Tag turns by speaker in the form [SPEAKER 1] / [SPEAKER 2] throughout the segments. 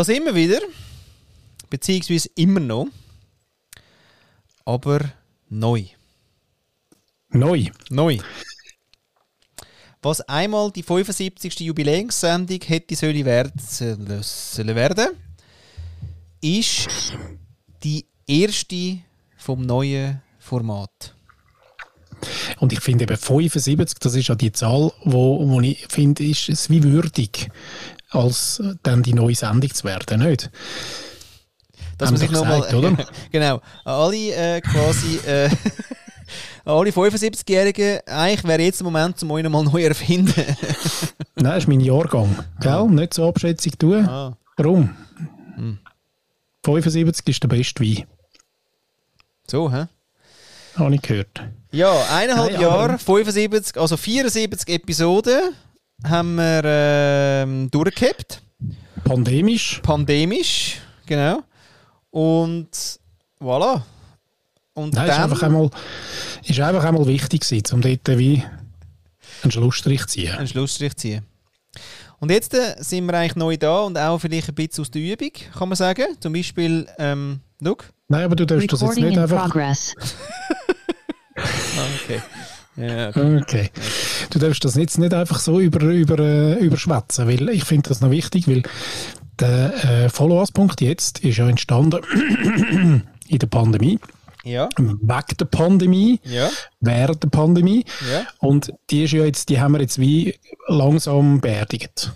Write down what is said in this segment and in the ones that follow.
[SPEAKER 1] Da sind wir wieder. Beziehungsweise immer noch. Aber neu.
[SPEAKER 2] Neu.
[SPEAKER 1] Neu. Was einmal die 75. Jubiläumssendung hätte sollen werden, ist die erste vom neuen Format.
[SPEAKER 2] Und ich finde eben 75, das ist ja die Zahl, wo, wo ich finde, ist es wie würdig, als dann die neue Sendung zu werden, nicht?
[SPEAKER 1] Dass man sich nochmal, genau, alle äh, quasi, äh, alle 75-Jährigen, eigentlich wäre jetzt der Moment, um euch nochmal neu erfinden.
[SPEAKER 2] Nein, das ist mein Jahrgang, gell? Ah. Nicht so Abschätzung tun. Ah. Warum? Hm. 75 ist der beste Wein.
[SPEAKER 1] So, hä?
[SPEAKER 2] Habe ich gehört.
[SPEAKER 1] Ja, eineinhalb Nein, Jahre, 75, also 74 Episoden haben wir ähm, durchgehabt.
[SPEAKER 2] Pandemisch.
[SPEAKER 1] Pandemisch, genau. Und voilà.
[SPEAKER 2] Und Nein, dann, ist einfach einmal, ist einfach einmal wichtig gewesen, um dort wie einen Schlussstrich zu ziehen.
[SPEAKER 1] Einen Schlussstrich ziehen. Und jetzt äh, sind wir eigentlich neu da und auch vielleicht ein bisschen aus der Übung, kann man sagen. Zum Beispiel, ähm, look.
[SPEAKER 2] Nein, aber du darfst das jetzt nicht einfach...
[SPEAKER 1] Ah, okay.
[SPEAKER 2] Ja, okay. okay. Du darfst das jetzt nicht einfach so über, über, äh, überschwätzen, weil ich finde das noch wichtig, weil der äh, Follow-us-Punkt jetzt ist ja entstanden in der Pandemie.
[SPEAKER 1] Ja.
[SPEAKER 2] Weg der Pandemie,
[SPEAKER 1] ja.
[SPEAKER 2] während der Pandemie.
[SPEAKER 1] Ja.
[SPEAKER 2] Und die ist ja jetzt, die haben wir jetzt wie langsam beerdigt.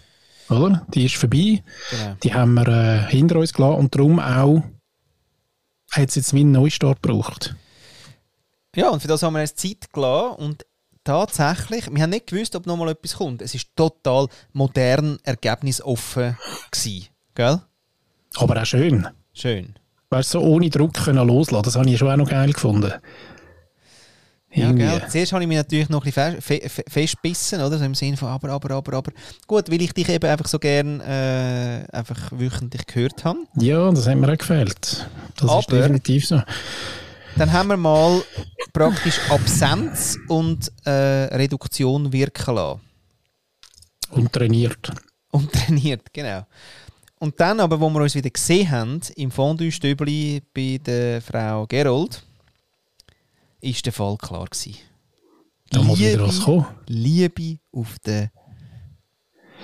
[SPEAKER 2] Oder? Die ist vorbei. Genau. Die haben wir äh, hinter uns gelassen und darum auch hat es jetzt wie einen Neustart gebraucht.
[SPEAKER 1] Ja, und für das haben wir uns Zeit gelassen und tatsächlich, wir haben nicht gewusst, ob noch mal etwas kommt. Es ist total modern, ergebnisoffen gewesen, gell?
[SPEAKER 2] Aber auch schön.
[SPEAKER 1] Schön.
[SPEAKER 2] Weißt du, so ohne Druck können loslassen, das habe ich schon auch noch geil gefunden.
[SPEAKER 1] Ja, gell. Zuerst habe ich mich natürlich noch ein bisschen festbissen, oder? So im Sinne von aber, aber, aber, aber. Gut, weil ich dich eben einfach so gern äh, einfach wöchentlich gehört habe.
[SPEAKER 2] Ja, das hat mir auch gefällt. Das aber, ist definitiv so.
[SPEAKER 1] Dann haben wir mal praktisch Absenz und äh, Reduktion wirken lassen.
[SPEAKER 2] Und trainiert.
[SPEAKER 1] Und trainiert, genau. Und dann aber, wo wir uns wieder gesehen haben, im Fondue-Stübli bei der Frau Gerold, ist der Fall klar gewesen.
[SPEAKER 2] Da muss wieder was kommen.
[SPEAKER 1] Liebe auf den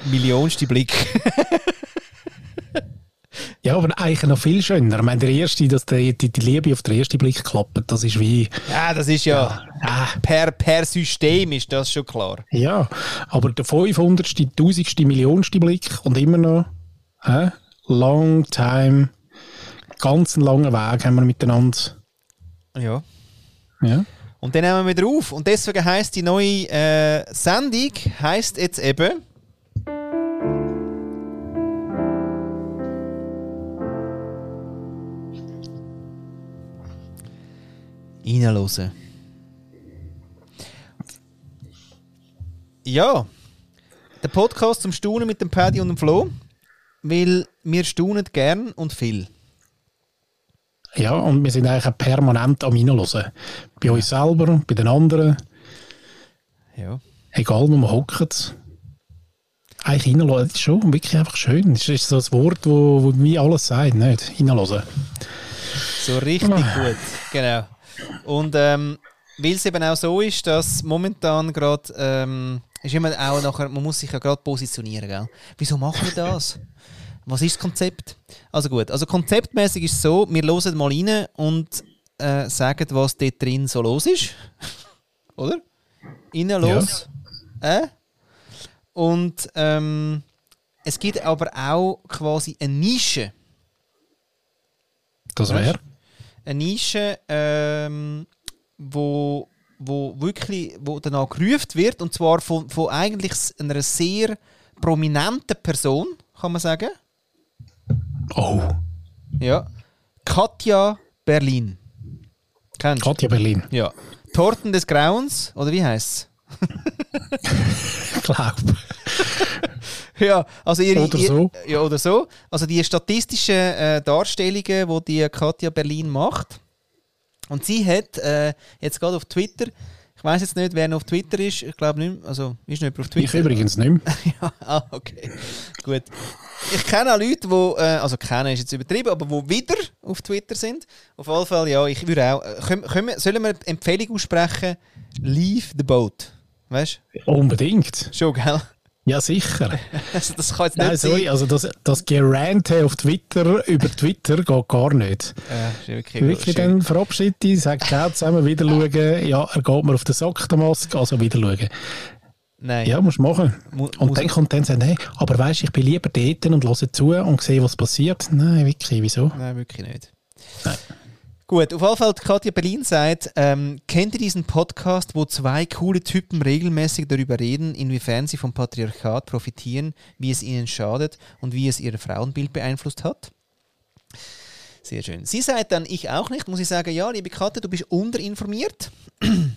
[SPEAKER 1] millionsten Blick.
[SPEAKER 2] Ja, aber eigentlich noch viel schöner. Ich meine, der erste, dass die, die, die Liebe auf den ersten Blick klappt, das ist wie...
[SPEAKER 1] Ja, das ist ja... ja. Per, per System ist das schon klar.
[SPEAKER 2] Ja, aber der 500., 1000., Millionste Blick und immer noch... Äh, long time, ganz einen langen Weg haben wir miteinander.
[SPEAKER 1] Ja.
[SPEAKER 2] Ja.
[SPEAKER 1] Und dann nehmen wir wieder auf. Und deswegen heisst die neue äh, Sendung heisst jetzt eben... reinhören. Ja, der Podcast zum Staunen mit dem Paddy und dem Flo, weil wir staunen gern und viel.
[SPEAKER 2] Ja, und wir sind eigentlich permanent am Reinhören. Bei uns selber, bei den anderen.
[SPEAKER 1] Ja.
[SPEAKER 2] Egal, wo wir hocken. Eigentlich reinhören, das ist schon wirklich einfach schön. Das ist so ein Wort, wo, wo mir alles sagt, nicht? Reinhören.
[SPEAKER 1] So richtig ah. gut, genau. Und ähm, weil es eben auch so ist, dass momentan gerade ähm, ist immer auch nachher, man muss sich ja gerade positionieren, gell? Wieso machen wir das? Was ist das Konzept? Also gut, also konzeptmäßig ist es so, wir hören mal rein und äh, sagen, was dort drin so los ist. Oder? Innen los. Ja. Äh? Und ähm, es gibt aber auch quasi eine Nische.
[SPEAKER 2] Das wäre?
[SPEAKER 1] Eine Nische, ähm, wo, wo wirklich wo danach gerufen wird, und zwar von, von eigentlich einer sehr prominenten Person, kann man sagen.
[SPEAKER 2] Oh.
[SPEAKER 1] Ja. Katja Berlin.
[SPEAKER 2] Kennst Katja Berlin.
[SPEAKER 1] Ja. Torten des Grauens, oder wie heißt
[SPEAKER 2] es? Glaub.
[SPEAKER 1] ja, also ihre,
[SPEAKER 2] oder so.
[SPEAKER 1] Ihr, ja, oder so. Also die statistischen äh, Darstellungen, die die Katja Berlin macht. Und sie hat äh, jetzt gerade auf Twitter Ich weiß jetzt nicht, wer noch auf Twitter ist. Ich glaube nicht mehr. Also, ist nicht auf
[SPEAKER 2] Ich
[SPEAKER 1] Twitter.
[SPEAKER 2] übrigens nicht mehr.
[SPEAKER 1] ja, ah, okay. Gut. Ich kenne auch Leute, die, äh, also kennen ist jetzt übertrieben, aber die wieder auf Twitter sind. Auf jeden Fall, ja, ich würde auch. Äh, können, können sollen wir eine Empfehlung aussprechen? Leave the boat. Weißt
[SPEAKER 2] Unbedingt.
[SPEAKER 1] du? Schon, gell?
[SPEAKER 2] Ja, sicher.
[SPEAKER 1] Also, das kann jetzt nicht
[SPEAKER 2] Nein, sorry,
[SPEAKER 1] sein.
[SPEAKER 2] also das, das Gerante auf Twitter über Twitter geht gar nicht.
[SPEAKER 1] Ja, wirklich,
[SPEAKER 2] Wirklich dann verabschiedet dich, sagt ciao zusammen, wieder schauen. Ja, er geht mir auf den Sack, der Mask, also wieder schauen.
[SPEAKER 1] Nein.
[SPEAKER 2] Ja, musst du machen.
[SPEAKER 1] Mu-
[SPEAKER 2] Und dann kommt dann sagen, hey, aber weißt du, ich bin lieber dort und höre zu und sehe, was passiert. Nein, wirklich, wieso?
[SPEAKER 1] Nein, wirklich nicht.
[SPEAKER 2] Nein.
[SPEAKER 1] Gut, auf jeden Fall, Katja Berlin sagt, ähm, kennt ihr diesen Podcast, wo zwei coole Typen regelmäßig darüber reden, inwiefern sie vom Patriarchat profitieren, wie es ihnen schadet und wie es ihr Frauenbild beeinflusst hat? Sehr schön. Sie sagt dann, ich auch nicht, muss ich sagen, ja, liebe Katja, du bist unterinformiert. hm?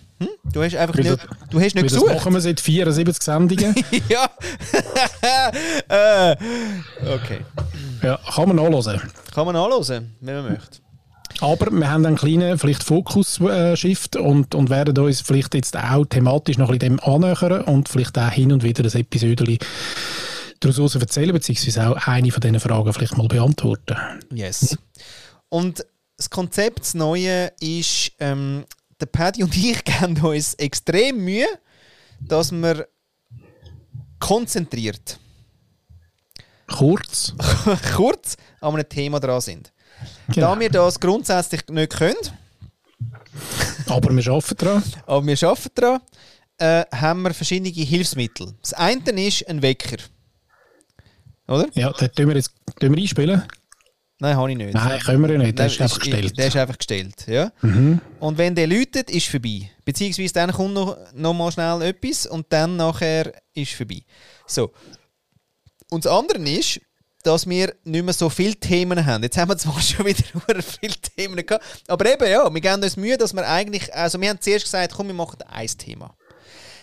[SPEAKER 1] Du hast einfach nicht,
[SPEAKER 2] das-
[SPEAKER 1] du hast nicht
[SPEAKER 2] Weil das
[SPEAKER 1] gesucht.
[SPEAKER 2] machen wir seit 74 Sendungen.
[SPEAKER 1] ja. äh, okay.
[SPEAKER 2] ja, kann man nachlesen.
[SPEAKER 1] Kann man anhören, wenn man möchte.
[SPEAKER 2] Aber wir haben einen kleinen vielleicht Fokus-Shift und, und werden uns vielleicht jetzt auch thematisch noch ein bisschen dem annähern und vielleicht auch hin und wieder ein Episode daraus erzählen, beziehungsweise auch eine von diesen Fragen vielleicht mal beantworten.
[SPEAKER 1] Yes. Und das Konzept, das Neue, ist, ähm, der Paddy und ich geben uns extrem Mühe, dass wir konzentriert,
[SPEAKER 2] Kurz.
[SPEAKER 1] kurz an einem Thema dran sind.
[SPEAKER 2] Genau.
[SPEAKER 1] Da wir das grundsätzlich nicht können,
[SPEAKER 2] Aber wir arbeiten daran.
[SPEAKER 1] aber wir arbeiten daran, äh, haben wir verschiedene Hilfsmittel. Das eine ist ein Wecker. Oder?
[SPEAKER 2] Ja, den tun wir jetzt tun wir einspielen.
[SPEAKER 1] Nein, habe ich nicht.
[SPEAKER 2] Nein, können wir ja nicht. Der
[SPEAKER 1] Nein,
[SPEAKER 2] ist einfach gestellt.
[SPEAKER 1] Der ist einfach gestellt, ja. Und wenn der läutet, ist vorbei. Beziehungsweise dann kommt noch, noch mal schnell etwas und dann nachher ist vorbei. So. Und das andere ist, dass wir nicht mehr so viele Themen haben. Jetzt haben wir zwar schon wieder viele Themen gehabt, aber eben ja, wir geben uns Mühe, dass wir eigentlich, also wir haben zuerst gesagt, komm, wir machen ein Thema.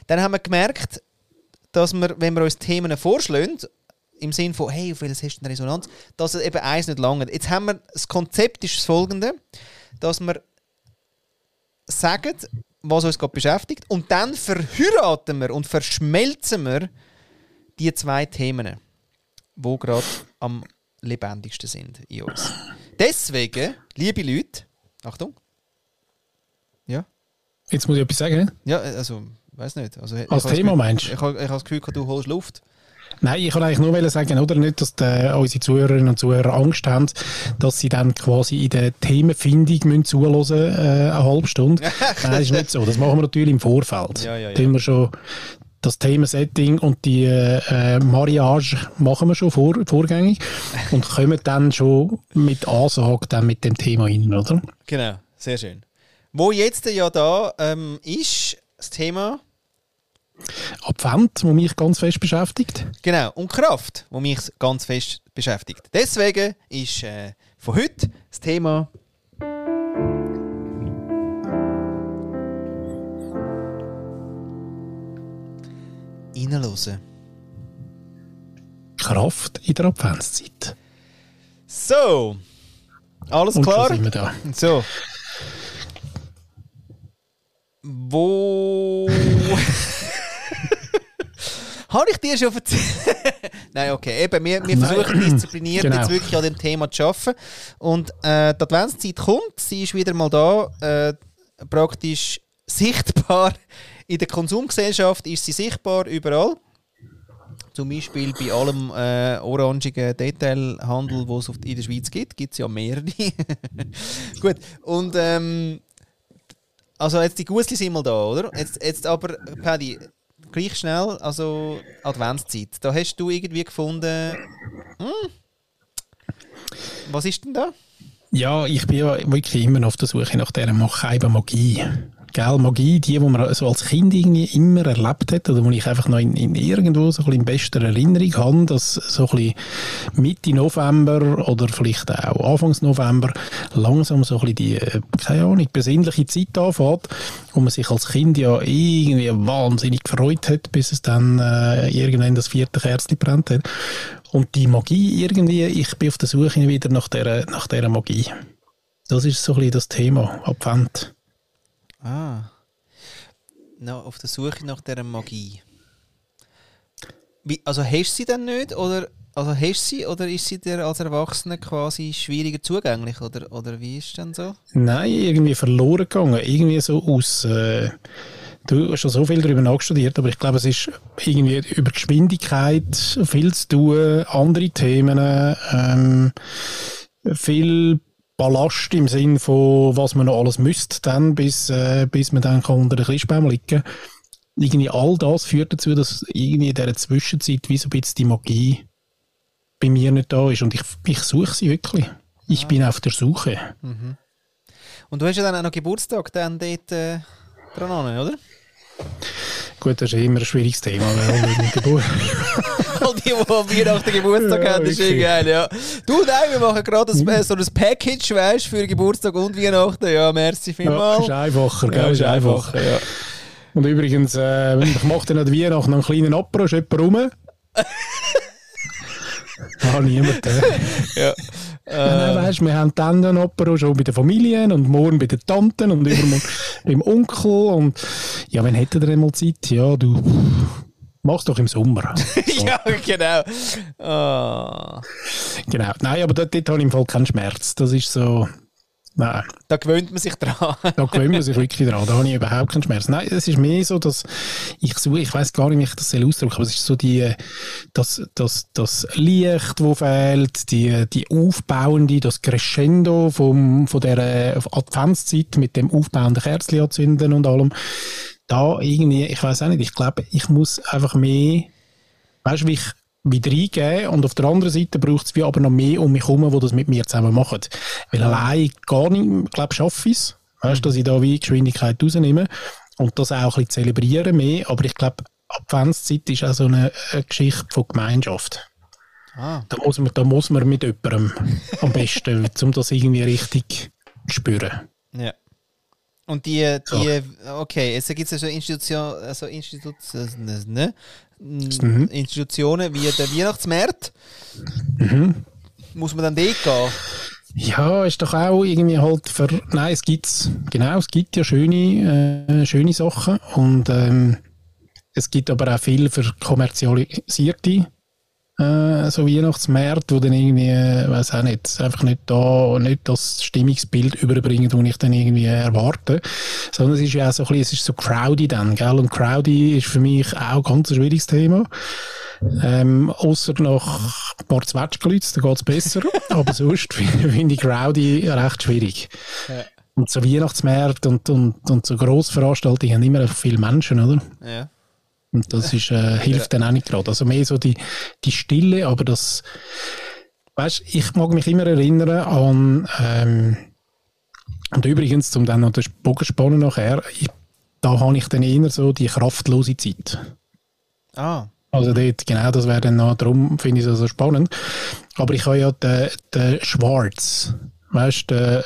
[SPEAKER 1] Dann haben wir gemerkt, dass wir, wenn wir uns Themen vorschlagen, im Sinn von, hey, auf welches hast du eine Resonanz, dass es eben eins nicht lange. Jetzt haben wir, das Konzept ist das folgende, dass wir sagen, was uns gerade beschäftigt und dann verheiraten wir und verschmelzen wir die zwei Themen, die gerade am lebendigsten sind in uns. Deswegen, liebe Leute, Achtung, ja,
[SPEAKER 2] Jetzt muss ich etwas sagen.
[SPEAKER 1] ja, also, weiß nicht. Also,
[SPEAKER 2] Als Thema
[SPEAKER 1] Gefühl-
[SPEAKER 2] meinst du?
[SPEAKER 1] Ich habe das Gefühl, du holst Luft.
[SPEAKER 2] Nein, ich wollte eigentlich nur sagen, oder nicht, dass die, unsere Zuhörerinnen und Zuhörer Angst haben, dass sie dann quasi in der Themenfindung müssen zuhören müssen, äh, eine halbe Stunde. Nein, das ist nicht so. Das machen wir natürlich im Vorfeld.
[SPEAKER 1] Ja, ja, ja.
[SPEAKER 2] Tun wir schon das Themensetting und die äh, Mariage machen wir schon vor, vorgängig und kommen dann schon mit Ansage dann mit dem Thema rein, oder?
[SPEAKER 1] Genau, sehr schön. Wo jetzt ja da ähm, ist, das Thema,
[SPEAKER 2] Advent, wo mich ganz fest beschäftigt.
[SPEAKER 1] genau, und Kraft, wo mich ganz fest beschäftigt. Deswegen ist äh, von heute das Thema Reinhören.
[SPEAKER 2] Kraft in der Adventszeit.
[SPEAKER 1] So, alles
[SPEAKER 2] Und
[SPEAKER 1] klar?
[SPEAKER 2] sind wir da.
[SPEAKER 1] So. Wo. Habe ich dir schon erzählt? Nein, okay. Eben, wir, wir versuchen diszipliniert
[SPEAKER 2] Genau.
[SPEAKER 1] jetzt wirklich an dem Thema zu arbeiten. Und äh, die Adventszeit kommt, sie ist wieder mal da. Äh, praktisch sichtbar in der Konsumgesellschaft ist sie sichtbar überall. Zum Beispiel bei allem äh, orangigen Detailhandel, wo es in der Schweiz gibt, gibt es ja mehrere. Gut, und ähm, also jetzt die Gusli sind mal da, oder? Jetzt, jetzt aber, Paddy, gleich schnell, also Adventszeit. Da hast du irgendwie gefunden, hm, was ist denn da?
[SPEAKER 2] Ja, ich bin ja wirklich immer noch auf der Suche nach dieser Macheiben Magie. Gell, Magie, die, die man so als Kind irgendwie immer erlebt hat, oder wo ich einfach noch in, in irgendwo so ein bisschen in bester Erinnerung habe, dass so ein bisschen Mitte November oder vielleicht auch Anfangs November langsam so ein bisschen die, äh, keine Ahnung, besinnliche Zeit anfängt, wo man sich als Kind ja irgendwie wahnsinnig gefreut hat, bis es dann äh, irgendwann das vierte Kerzchen brennt hat. Und die Magie irgendwie, ich bin auf der Suche wieder nach dieser, nach dieser Magie. Das ist so ein bisschen das Thema, Advent.
[SPEAKER 1] Ah. noch auf der Suche nach dieser Magie. Wie, also hast du sie dann nicht? Oder, also hast du sie oder ist sie dir als Erwachsener quasi schwieriger zugänglich? Oder, oder wie ist es denn so?
[SPEAKER 2] Nein, irgendwie verloren gegangen. Irgendwie so aus. Äh, du hast schon so viel darüber nachstudiert, aber ich glaube, es ist irgendwie über Geschwindigkeit viel zu tun, andere Themen, ähm, viel Ballast im Sinn von, was man noch alles müsste, dann, bis, äh, bis man dann kann unter den Christbaum liegen kann. Irgendwie all das führt dazu, dass irgendwie in dieser Zwischenzeit wie so ein bisschen die Magie bei mir nicht da ist. Und ich, ich suche sie wirklich. Ich ah. bin auf der Suche.
[SPEAKER 1] Mhm. Und du hast ja dann auch noch Geburtstag dann dort äh, dran, oder?
[SPEAKER 2] Gut, das ist immer ein schwieriges Thema, weil Geburt.
[SPEAKER 1] All die, die Weihnachten Geburtstag ja, haben, ist irgendwie geil, ja. Du, nein, wir machen gerade mhm. so ein Package, weißt für Geburtstag und Weihnachten. Ja, merci vielmals.
[SPEAKER 2] Ja, ist einfacher, gell? Ja, ist einfacher, ja. Und übrigens, äh, ich mache dann an Weihnachten einen kleinen Apro, ist jemand rum? ah, niemand. Äh. ja. Äh, weißt, wir haben dann den Opera schon bei den Familien und morgen bei den Tanten und übermorgen beim Onkel. Und ja, wann hätte er mal Zeit? Ja, du machst doch im Sommer.
[SPEAKER 1] So. ja, genau. Oh.
[SPEAKER 2] Genau. Nein, aber dort, dort habe ich im Fall keinen Schmerz. Das ist so. Nein.
[SPEAKER 1] Da gewöhnt man sich dran.
[SPEAKER 2] da gewöhnt man sich wirklich dran. Da habe ich überhaupt keinen Schmerz. Nein, es ist mehr so, dass ich suche, ich weiß gar nicht, wie ich das ausdrücke, aber es ist so die, das, das, das Licht, das fehlt, die, die aufbauende, das Crescendo vom, von der Adventszeit mit dem aufbauenden Kerzchen anzünden und allem. Da irgendwie, ich weiß auch nicht, ich glaube, ich muss einfach mehr, weißt du, wie ich wieder eingeben und auf der anderen Seite braucht es wie aber noch mehr um mich herum, die das mit mir zusammen machen. Weil allein gar nicht, ich glaube, schaffe ich es, weißt, dass ich da wie Geschwindigkeit rausnehme und das auch ein bisschen zelebrieren mehr, aber ich glaube, Adventszeit ist auch so eine, eine Geschichte von Gemeinschaft. Ah. Da, muss man, da muss man mit jemandem am besten, um das irgendwie richtig zu spüren.
[SPEAKER 1] Ja. Und die, die okay, es gibt also Institutionen, also Institutionen, ne? mhm. Institutionen wie der Weihnachtsmarkt. Mhm. Muss man dann dort gehen?
[SPEAKER 2] Ja, ist doch auch irgendwie halt für. Nein, es gibt genau, es gibt ja schöne, äh, schöne Sachen und ähm, es gibt aber auch viel für kommerzialisierte äh, so Weihnachtsmärkte, wo dann irgendwie, äh, weiß auch nicht, einfach nicht da, nicht das Stimmungsbild überbringen, das ich dann irgendwie erwarte, sondern es ist ja auch so ein bisschen, es ist so crowdy dann, gell, und crowdy ist für mich auch ganz ein schwieriges Thema. Ähm, außer nach ein paar Zwetschgenleute, da geht es besser. Aber sonst finde ich Crowdy recht schwierig. Ja. Und so Weihnachtsmärkte und, und, und so Grossveranstaltungen haben immer viele Menschen, oder?
[SPEAKER 1] Ja.
[SPEAKER 2] Und das ist, äh, hilft dann auch nicht gerade. Also mehr so die, die Stille, aber das, weißt ich mag mich immer erinnern an, ähm, und übrigens, um dann noch den Bogen spannen nachher, ich, da habe ich dann eher so die kraftlose Zeit.
[SPEAKER 1] Ah.
[SPEAKER 2] Also dort, genau, das wäre dann noch, darum finde ich es so spannend. Aber ich habe ja den, den Schwarz, weißt du, den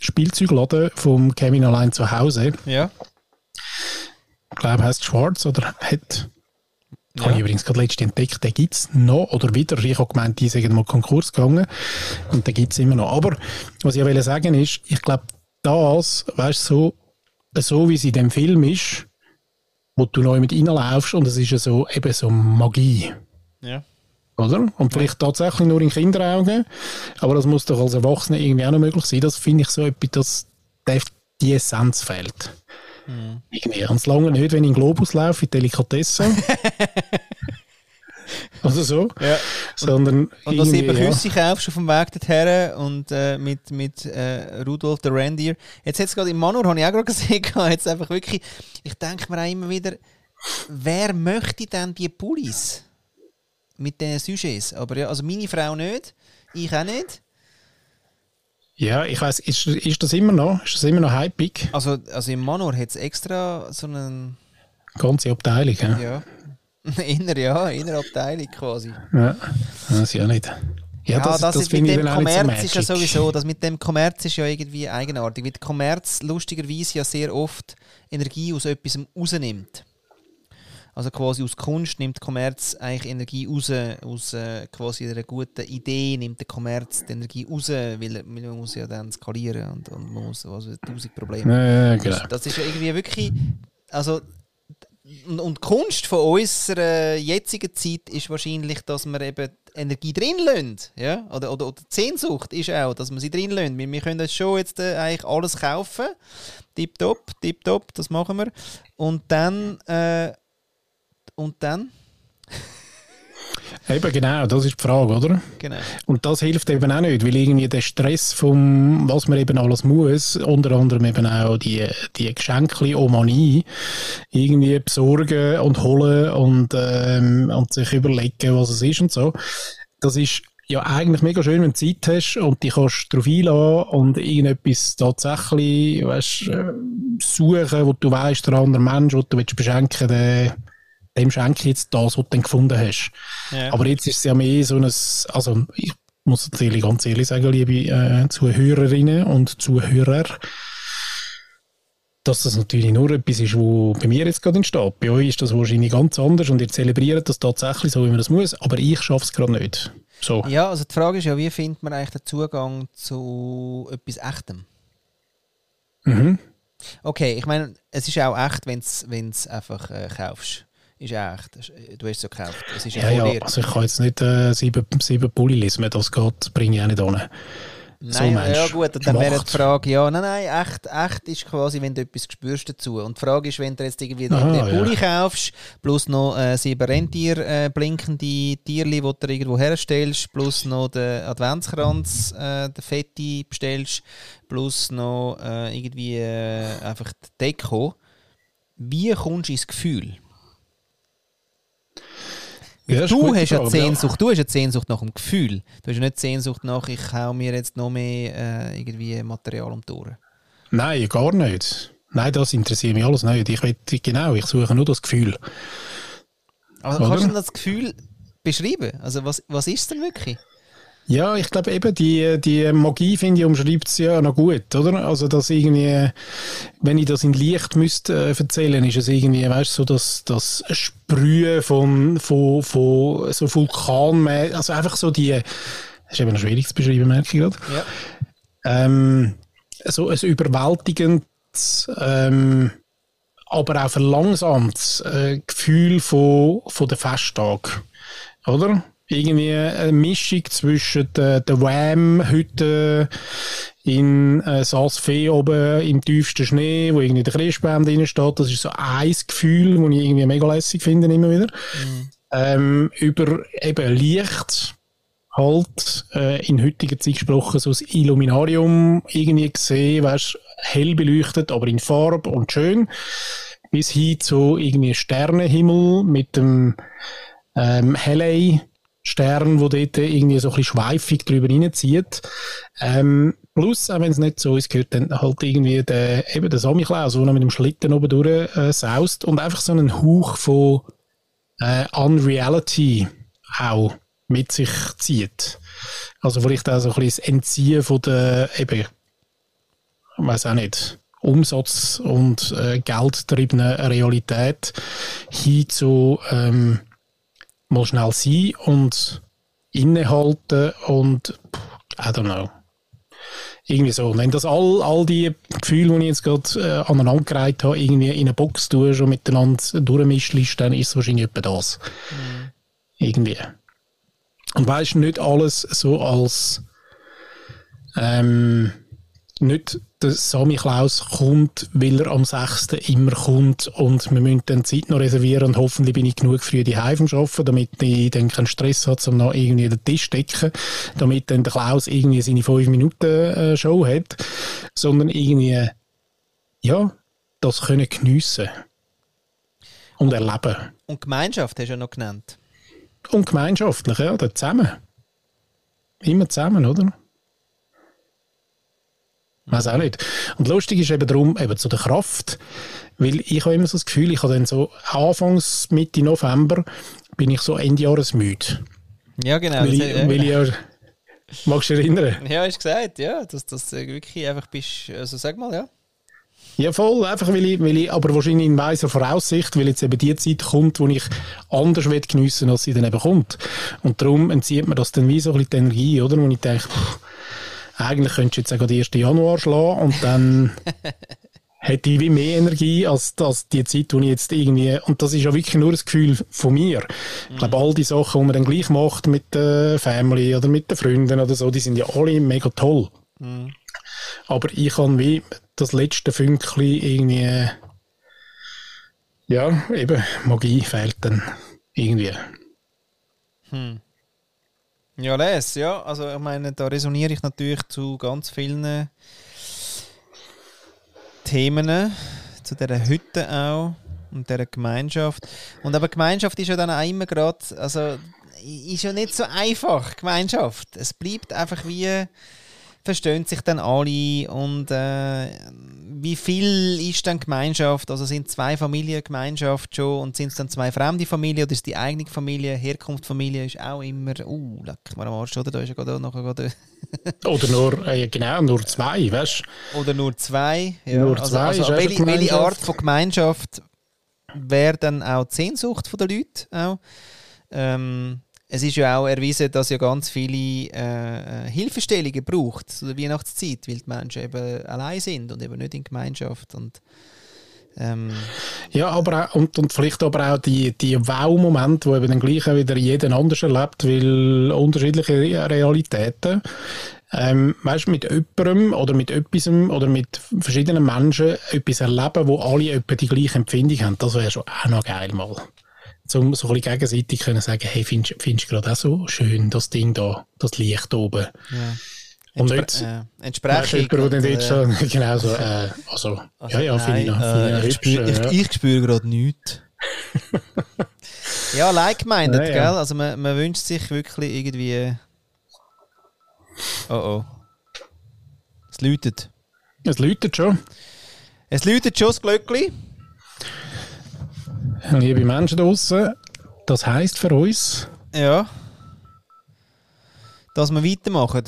[SPEAKER 2] Spielzeugladen vom Kevin allein zu Hause.
[SPEAKER 1] Ja
[SPEAKER 2] glaube, heißt Schwarz oder hat. Ja. Habe ich übrigens gerade letztens entdeckt, den gibt es noch oder wieder. Ich habe gemeint, die sind mal Konkurs gegangen und den gibt es immer noch. Aber was ich will sagen ist, ich glaube, das, weißt du, so, so wie es in dem Film ist, wo du neu mit reinlaufst und es ist ja so, eben so Magie.
[SPEAKER 1] Ja.
[SPEAKER 2] Oder? Und vielleicht tatsächlich nur in Kinderaugen, aber das muss doch als Erwachsener irgendwie auch noch möglich sein. Das finde ich so etwas, dass die Essenz fehlt. Mhm. Irgendwie ganz lange nicht, wenn ich in Globus laufe, in Delikatesse. also so.
[SPEAKER 1] Ja. Sondern und noch sieben ja. Küsse kaufst auf dem Weg dorthin und äh, mit, mit äh, Rudolf der Reindeer. Jetzt jetzt gerade im Manor, habe ich auch gerade gesehen, jetzt einfach wirklich, ich denke mir auch immer wieder, wer möchte denn die Pullis mit den Sujets? Aber ja, also meine Frau nicht, ich auch nicht.
[SPEAKER 2] Ja, ich weiß, ist, ist das immer noch? Ist das immer noch hypig?
[SPEAKER 1] Also, also im Manor hat es extra so einen.
[SPEAKER 2] Ganze Abteilung, ja?
[SPEAKER 1] Ja. Inner, ja, Innerabteilung quasi.
[SPEAKER 2] Ja, das ja nicht.
[SPEAKER 1] Ja, ja das, das, das mit dem Kommerz ist ja sowieso, das mit dem Kommerz ist ja irgendwie eigenartig, weil der Kommerz lustigerweise ja sehr oft Energie aus etwas rausnimmt. Also quasi aus Kunst nimmt Kommerz eigentlich Energie raus, aus äh, quasi einer guten Idee nimmt der Kommerz die Energie raus, weil, man muss ja dann skalieren und, und man muss also tausend Probleme.
[SPEAKER 2] Ja, ja, genau.
[SPEAKER 1] das, das ist ja irgendwie wirklich also und, und die Kunst von unserer jetzigen Zeit ist wahrscheinlich, dass wir eben Energie drin lassen. Ja? Oder, oder, oder die Sehnsucht ist auch, dass wir sie drin lassen. Wir, wir können schon jetzt äh, eigentlich alles kaufen. Tipptopp, tipptopp, das machen wir. Und dann. Äh, und dann?
[SPEAKER 2] Eben genau, das ist die Frage, oder?
[SPEAKER 1] Genau.
[SPEAKER 2] Und das hilft eben auch nicht, weil irgendwie der Stress vom, was man eben alles muss, unter anderem eben auch die, die Geschenke Omanie, irgendwie besorgen und holen und, ähm, und sich überlegen, was es ist und so. Das ist ja eigentlich mega schön, wenn du Zeit hast und dich kannst darauf einladen und irgendetwas tatsächlich weißt, äh, suchen, wo du weißt, der andere Mensch, den du willst beschenken willst, dem schenke ich jetzt das, was du dann gefunden hast. Ja. Aber jetzt ist es ja mehr so ein, also ich muss natürlich ganz ehrlich sagen, liebe äh, Zuhörerinnen und Zuhörer, dass das natürlich nur etwas ist, was bei mir jetzt gerade entsteht. Bei euch ist das wahrscheinlich ganz anders und ihr zelebriert das tatsächlich so, wie man das muss, aber ich schaffe es gerade nicht. So.
[SPEAKER 1] Ja, also die Frage ist ja, wie findet man eigentlich den Zugang zu etwas Echtem? Mhm. Okay, ich meine, es ist auch echt, wenn du es einfach äh, kaufst ist echt. Du hast es ja gekauft. Es ist
[SPEAKER 2] ja, ja, also ich kann jetzt nicht äh, sieben, sieben Pulli lesen, das geht, bringe ich auch nicht an.
[SPEAKER 1] Nein, so ja gut, dann wäre die Frage, ja, nein, nein, echt, echt ist quasi, wenn du etwas spürst dazu. Und die Frage ist, wenn du jetzt irgendwie Aha, den Pulli ja. kaufst, plus noch äh, sieben Rentier äh, blinkende Tierli, die du irgendwo herstellst, plus noch den Adventskranz, äh, den Fetti bestellst, plus noch äh, irgendwie äh, einfach die Deko. Wie kommst du ins Gefühl? Ja, du hast ja Sehnsucht, du hast ja Sehnsucht nach dem Gefühl. Du hast ja nicht Sehnsucht nach, ich hau mir jetzt noch mehr äh, irgendwie Material um die Ohren.
[SPEAKER 2] Nein, gar nicht. Nein, das interessiert mich alles nicht. Ich will, genau, ich suche nur das Gefühl.
[SPEAKER 1] Aber kannst du das Gefühl beschreiben? Also was, was ist es denn wirklich?
[SPEAKER 2] Ja, ich glaube eben, die, die Magie, finde ich, umschreibt es ja noch gut, oder? Also, dass irgendwie, wenn ich das in Licht müsste äh, erzählen, ist es irgendwie, weißt du, so das, das Sprühen von, von, von so Vulkanen, also einfach so die, das ist eben noch schwierig zu beschreiben, merke ich gerade. Ja. Ähm, so ein überwältigendes, ähm, aber auch verlangsamtes äh, Gefühl von, von der Festtag, oder? Irgendwie eine Mischung zwischen der, der Wham-Hütte in äh, Saas-Fee oben im tiefsten Schnee, wo irgendwie der Christbaum drin steht. Das ist so ein Gefühl, das ich irgendwie mega lässig finde immer wieder. Mhm. Ähm, über eben Licht halt äh, in heutiger Zeit gesprochen, so das Illuminarium irgendwie gesehen, weißt, hell beleuchtet, aber in Farbe und schön, bis hin zu irgendwie Sternenhimmel mit dem ähm, Halley Stern, wo dort irgendwie so ein bisschen schweifig drüber reinzieht. Ähm, plus, auch wenn es nicht so ist, gehört dann halt irgendwie der, eben der Samichlaus, der mit dem Schlitten oben durch äh, saust und einfach so einen Hauch von äh, Unreality auch mit sich zieht. Also vielleicht auch so ein bisschen das Entziehen von der, eben, ich weiß auch nicht, Umsatz- und äh, geldgetriebenen Realität hin zu ähm, mal schnell sein und innehalten und I don't know. Irgendwie so. Und wenn das all, all die Gefühle, die ich jetzt gerade äh, aneinandergereiht habe, irgendwie in eine Box tust und miteinander durchmischst, dann ist es wahrscheinlich etwa das. Mhm. Irgendwie. Und weißt nicht alles so als ähm, nicht der Sami Klaus kommt, weil er am 6. immer kommt und wir müssen dann Zeit noch reservieren und hoffentlich bin ich genug früh die vom Arbeiten, damit ich dann keinen Stress habe, um noch irgendwie den Tisch zu decken, damit dann der Klaus irgendwie seine 5 Minuten äh, Show hat, sondern irgendwie, ja, das können geniessen und erleben.
[SPEAKER 1] Und Gemeinschaft hast du ja noch genannt.
[SPEAKER 2] Und gemeinschaftlich, ja, zusammen. Immer zusammen, oder? Weiß auch nicht. Und lustig ist eben darum, eben zu der Kraft, weil ich habe immer so das Gefühl, ich habe dann so Anfangs, Mitte November, bin ich so Ende Jahres müde.
[SPEAKER 1] Ja, genau.
[SPEAKER 2] Weil, ich, weil ich ja, magst du dich erinnern?
[SPEAKER 1] Ja, hast gesagt, ja, dass das wirklich einfach bist, also sag mal, ja.
[SPEAKER 2] Ja, voll, einfach weil ich, weil ich aber wahrscheinlich in weiser Voraussicht, weil jetzt eben die Zeit kommt, wo ich anders will geniessen, als sie dann eben kommt. Und darum entzieht mir das dann wie so ein bisschen die Energie, oder? Wo ich denke, pff, eigentlich könntest du jetzt auch den 1. Januar schlagen und dann hätte ich wie mehr Energie als, als die Zeit, die ich jetzt irgendwie, und das ist ja wirklich nur das Gefühl von mir. Ich glaube, all die Sachen, die man dann gleich macht mit der Family oder mit den Freunden oder so, die sind ja alle mega toll. Mhm. Aber ich kann wie das letzte Fünkchen irgendwie, ja, eben, Magie fehlt dann irgendwie.
[SPEAKER 1] Hm. Ja, les, ja. Also ich meine, da resoniere ich natürlich zu ganz vielen Themen, zu dieser Hütte auch und dieser Gemeinschaft. Und aber Gemeinschaft ist ja dann auch immer gerade, also ist ja nicht so einfach, Gemeinschaft. Es bleibt einfach wie verstehen sich dann alle und äh, wie viel ist dann Gemeinschaft? Also sind zwei Familien Gemeinschaft schon und sind es dann zwei fremde Familien oder ist die eigene Familie, Herkunftsfamilie ist auch immer, uh, leck mal am Arsch, oder? Da ist ja gerade noch gerade
[SPEAKER 2] Oder nur, äh, genau, nur zwei, weißt
[SPEAKER 1] du? Oder nur zwei, ja. Nur also, zwei also, also welche, welche Art von Gemeinschaft wäre dann auch die Sehnsucht der Leute auch? Ähm, es ist ja auch erwiesen, dass ja ganz viele äh, äh, Hilfestellungen braucht zu der Weihnachtszeit, weil die Menschen eben allein sind und eben nicht in Gemeinschaft und ähm
[SPEAKER 2] ja, aber auch, und, und vielleicht aber auch die, die Wow-Momente, die eben dann gleich auch wieder jeden anders erlebt, weil unterschiedliche Realitäten. Ähm, weißt du, mit jemandem oder mit etwas oder mit verschiedenen Menschen etwas erleben, wo alle etwa die gleiche Empfindung haben, das wäre schon auch noch geil mal um so ein bisschen gegenseitig können sagen, hey, findest du gerade auch so schön, das Ding da, das Licht oben? Ja.
[SPEAKER 1] Und nicht, äh, Entsprechung.
[SPEAKER 2] Jemand, der nicht schon, genau so, äh, also, also, ja, ja, finde ich,
[SPEAKER 1] äh, ich, spür, ich, ich, ich spüre gerade nichts. ja, like-minded, ja, ja. gell? Also man, man wünscht sich wirklich irgendwie... Oh oh. Es läutet.
[SPEAKER 2] Es läutet schon.
[SPEAKER 1] Es läutet schon das Glöckchen.
[SPEAKER 2] Liebe Menschen draußen, das heisst für uns.
[SPEAKER 1] Ja. Dass wir weitermachen.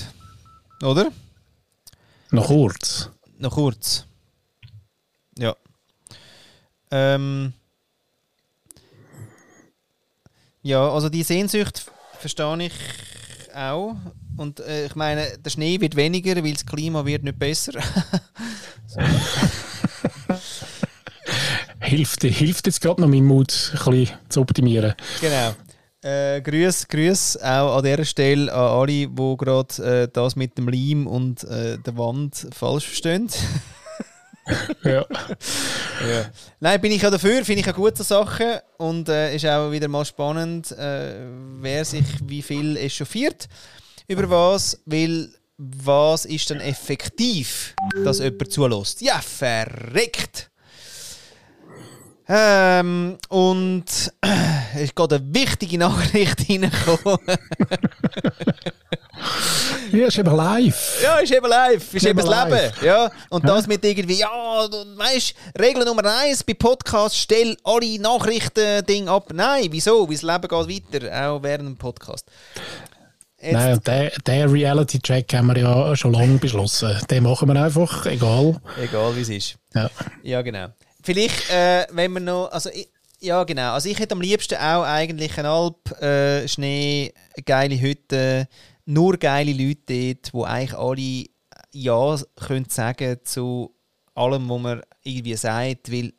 [SPEAKER 1] Oder?
[SPEAKER 2] Noch kurz.
[SPEAKER 1] Noch kurz. Ja. Ähm. Ja, also die Sehnsucht verstehe ich auch. Und äh, ich meine, der Schnee wird weniger, weil das Klima wird nicht besser.
[SPEAKER 2] hilft, hilft jetzt gerade noch meinen Mut ein bisschen zu optimieren.
[SPEAKER 1] Genau. Äh, grüß, grüß auch an dieser Stelle an alle, die gerade äh, das mit dem Leim und äh, der Wand falsch verstehen.
[SPEAKER 2] ja.
[SPEAKER 1] ja. Nein, bin ich ja dafür, finde ich eine gute Sache und äh, ist auch wieder mal spannend, äh, wer sich wie viel echauffiert über was, weil was ist dann effektiv, dass jemand zulässt? Ja, verreckt! Ähm, und es ist gerade eine wichtige Nachricht reingekommen.
[SPEAKER 2] ja, ist eben live.
[SPEAKER 1] Ja, ist eben live. Ist, eben das. Leben. Ja. Und das mit irgendwie, ja, du weißt, Regel Nummer eins bei Podcasts, stell alle Nachrichten-Ding ab. Nein, wieso? Weil das Leben geht weiter, auch während dem Podcast.
[SPEAKER 2] Jetzt. Nein, und den, den Reality-Check haben wir ja schon lange beschlossen. Den machen wir einfach, egal.
[SPEAKER 1] Egal wie es ist.
[SPEAKER 2] Ja,
[SPEAKER 1] ja genau. Vielleicht, äh, wenn wir noch. Also, ich, ja, genau. Also, ich hätte am liebsten auch eigentlich eine Alp, äh, Schnee, geile Hütte, nur geile Leute dort, die eigentlich alle Ja können sagen zu allem, was man irgendwie sagt, weil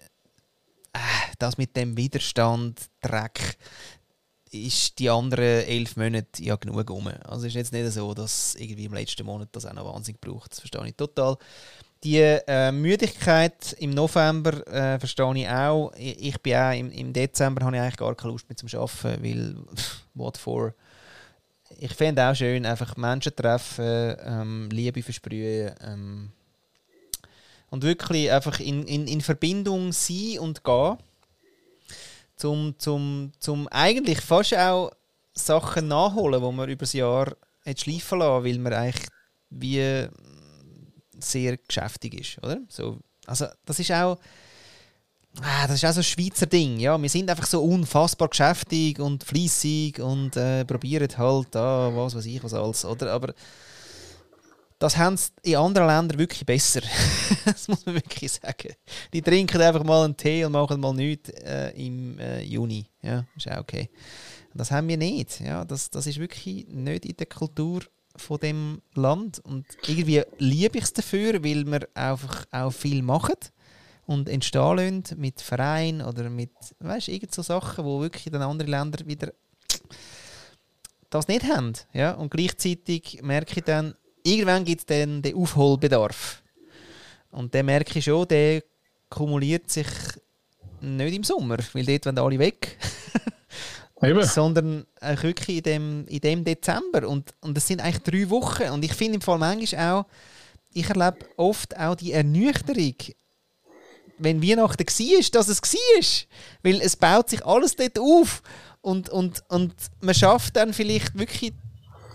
[SPEAKER 1] äh, das mit dem Widerstand, Dreck, ist die anderen elf Monate ja genug um. Also es ist jetzt nicht so, dass irgendwie im letzten Monat das auch noch wahnsinnig braucht. Das verstehe ich total. Die äh, Müdigkeit im November äh, verstehe ich auch. Ich, ich bin auch im, im Dezember habe ich eigentlich gar keine Lust mehr zum Arbeiten, weil what for? Ich fände auch schön, einfach Menschen treffen, ähm, Liebe versprühen ähm, und wirklich einfach in, in, in Verbindung sein und gehen. Zum, zum, zum eigentlich fast auch Sachen nachholen, die man über das Jahr hat schleifen lassen, weil man eigentlich wie sehr geschäftig ist, oder? So, also das ist auch ah, das ist auch so ein Schweizer Ding, ja. Wir sind einfach so unfassbar geschäftig und fließig und äh, probieren halt da, ah, was weiß ich, was alles, oder? Aber das haben sie in anderen Ländern wirklich besser. das muss man wirklich sagen. Die trinken einfach mal einen Tee und machen mal nichts äh, im äh, Juni. Ja, ist auch okay. Das haben wir nicht. Ja, das, das ist wirklich nicht in der Kultur von dem Land und irgendwie liebe ich es dafür, weil wir einfach auch viel machen. und entstehen lassen mit Verein oder mit, weißt du, so Sachen, wo wirklich dann andere Länder wieder das nicht haben. Ja? Und gleichzeitig merke ich dann, irgendwann gibt es dann den Aufholbedarf. Und den merke ich schon, der kumuliert sich nicht im Sommer, weil dort wollen alle weg. Eben. Sondern wirklich in dem, in dem Dezember. Und, und das sind eigentlich drei Wochen. Und ich finde im Fall manchmal auch, ich erlebe oft auch die Ernüchterung, wenn Weihnachten war, dass es war. Weil es baut sich alles dort auf. Und, und, und man schafft dann vielleicht wirklich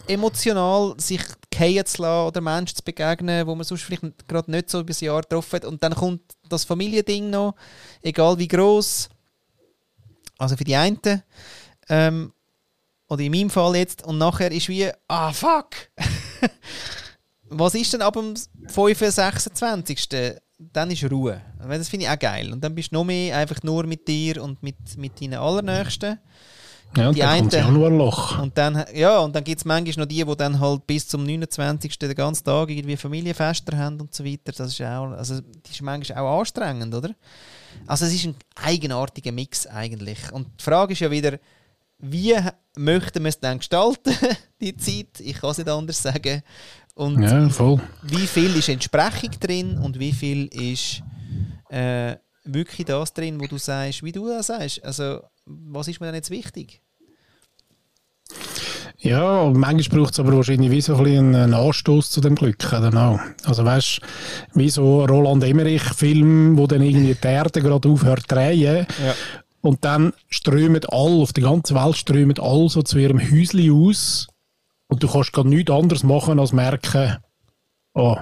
[SPEAKER 1] emotional sich fallen zu lassen oder Menschen zu begegnen, wo man sonst vielleicht gerade nicht so über das Jahr getroffen hat. Und dann kommt das Familiending noch, egal wie groß. Also für die einen. Ähm, oder in meinem Fall jetzt. Und nachher ist wie, ah fuck! Was ist denn ab dem 5. 26 dann ist Ruhe. Das finde ich auch geil. Und dann bist du noch mehr einfach nur mit dir und mit, mit deinen Allernächsten.
[SPEAKER 2] Ja, und die dann kommt Januarloch.
[SPEAKER 1] Und dann, ja, und dann gibt es manchmal noch die, die dann halt bis zum 29. den ganzen Tag irgendwie Familienfester haben und so weiter. Das ist auch, also das ist manchmal auch anstrengend, oder? Also es ist ein eigenartiger Mix eigentlich. Und die Frage ist ja wieder, wie möchten wir es dann gestalten, die Zeit? Ich kann es nicht anders sagen. Und
[SPEAKER 2] ja, voll.
[SPEAKER 1] wie viel ist Entsprechung drin und wie viel ist äh, wirklich das drin, wo du sagst, wie du das sagst. Also, was ist mir denn jetzt wichtig?
[SPEAKER 2] Ja, manchmal braucht es aber wahrscheinlich wie so ein bisschen einen Anstoß zu dem Glück. Auch. Also weißt wie so Roland Emmerich-Film, wo dann irgendwie die Erde gerade aufhört zu drehen. Ja. Und dann strömen alle, auf der ganzen Welt strömen alle so zu ihrem Häuschen aus und du kannst gar nichts anderes machen, als merken, oh,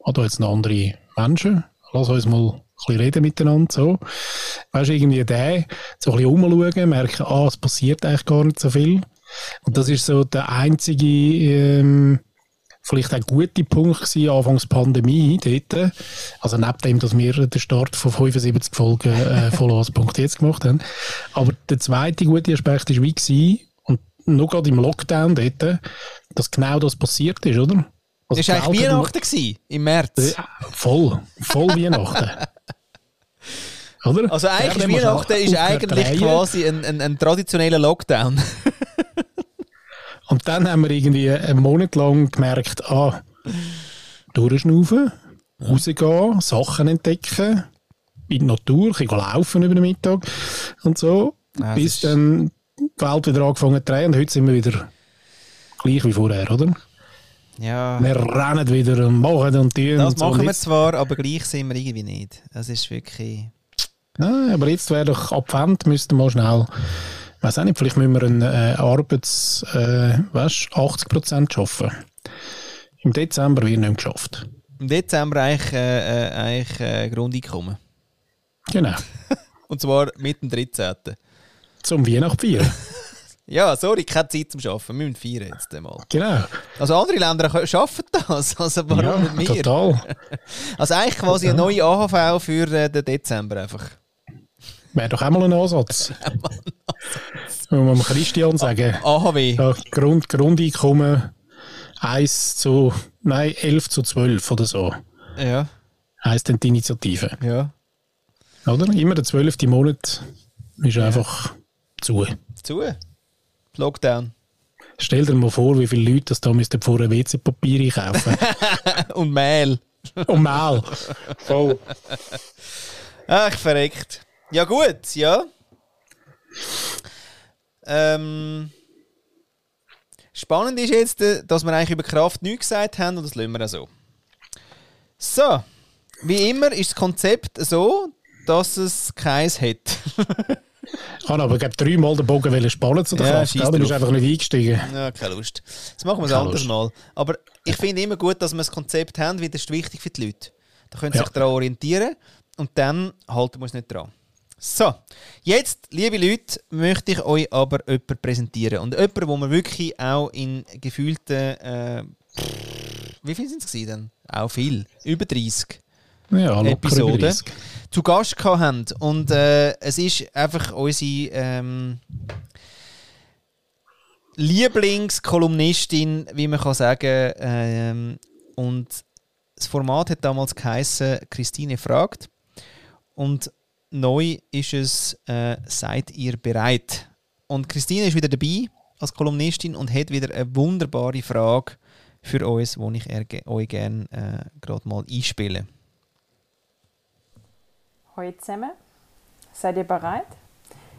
[SPEAKER 2] oh da jetzt noch andere Menschen, lass uns mal ein bisschen reden miteinander, so. Weißt du, irgendwie der, so ein bisschen umschauen, merken, ah, es passiert eigentlich gar nicht so viel. Und das ist so der einzige, ähm, vielleicht ein guter Punkt gewesen, anfangs Pandemie dort. Also neben dem, dass wir den Start von 75 Folgen äh, Followers.jetzt gemacht haben. Aber der zweite gute Aspekt war wie gewesen, nur gerade im Lockdown dort, dass genau das passiert ist, oder?
[SPEAKER 1] Also das war eigentlich Weihnachten gewesen, im März.
[SPEAKER 2] Ja, voll, voll Weihnachten.
[SPEAKER 1] Oder? Also eigentlich ist Weihnachten ist eigentlich quasi ein, ein, ein traditioneller Lockdown.
[SPEAKER 2] Und dann haben wir irgendwie einen Monat lang gemerkt, ah, durchschnaufen, rausgehen, Sachen entdecken, in die Natur, ein laufen über den Mittag und so. Ja, bis dann die Welt wieder angefangen zu drehen und heute sind wir wieder gleich wie vorher, oder?
[SPEAKER 1] Ja.
[SPEAKER 2] Wir rennen wieder und machen und tun.
[SPEAKER 1] Das und machen so. wir zwar, aber gleich sind wir irgendwie nicht. Das ist wirklich...
[SPEAKER 2] Ja, aber jetzt wäre doch Advent, müssten wir mal schnell... Weiß auch nicht, vielleicht müssen wir einen äh, Arbeits... Äh, weißt, 80% schaffen. Im Dezember wird nicht mehr geschafft.
[SPEAKER 1] Im Dezember eigentlich, äh, äh eigentlich äh, Grundeinkommen.
[SPEAKER 2] Genau.
[SPEAKER 1] und zwar mit dem 13.
[SPEAKER 2] Zum Weihnachtsfeiern.
[SPEAKER 1] ja, sorry, keine Zeit zum Arbeiten. Wir müssen feiern jetzt einmal.
[SPEAKER 2] Genau.
[SPEAKER 1] Also andere Länder schaffen das. Also warum ja, nicht wir?
[SPEAKER 2] total.
[SPEAKER 1] Also eigentlich quasi eine neue AHV für äh, den Dezember einfach.
[SPEAKER 2] Wäre doch einmal ein Ansatz. Wenn wir Christian sagen.
[SPEAKER 1] AHW.
[SPEAKER 2] Ja, Grund, Grundeinkommen 1 zu, nein, 11 zu 12 oder so.
[SPEAKER 1] Ja.
[SPEAKER 2] Heißt denn die Initiative.
[SPEAKER 1] Ja.
[SPEAKER 2] Oder? Immer der 12. Monat ist ja. einfach zu.
[SPEAKER 1] Zu? Lockdown.
[SPEAKER 2] Stell dir mal vor, wie viele Leute das da müssten vor ein WC-Papier einkaufen.
[SPEAKER 1] Und Mehl.
[SPEAKER 2] Und Mehl. Voll.
[SPEAKER 1] Ach, verreckt. Ja gut, ja. Ähm, spannend ist jetzt, äh, dass wir eigentlich über Kraft nichts gesagt haben und das lassen wir auch so. So, wie immer ist das Konzept so, dass es keins hat.
[SPEAKER 2] Ich habe aber glaube dreimal den Bogen spannen zu der ja, Kraft. Du bist einfach nicht eingestiegen.
[SPEAKER 1] Ja, keine Lust. Jetzt machen wir es anders mal. Aber ich finde immer gut, dass wir ein Konzept haben, weil das ist wichtig für die Leute. Da können sie ja. sich daran orientieren und dann halten wir uns nicht dran. So, jetzt, liebe Leute, möchte ich euch aber jemanden präsentieren. Und jemanden, wo wir wirklich auch in gefühlten. Äh, wie viel sind es denn? Auch viel. Über 30
[SPEAKER 2] ja, Episoden
[SPEAKER 1] zu Gast haben. Und äh, es ist einfach unsere ähm, Lieblingskolumnistin, wie man kann sagen. Ähm, und das Format hat damals geheißen Christine fragt. Und neu ist es äh, «Seid ihr bereit?» Und Christine ist wieder dabei als Kolumnistin und hat wieder eine wunderbare Frage für uns, die ich euch gerne äh, gerade mal einspiele.
[SPEAKER 3] Hallo zusammen, seid ihr bereit?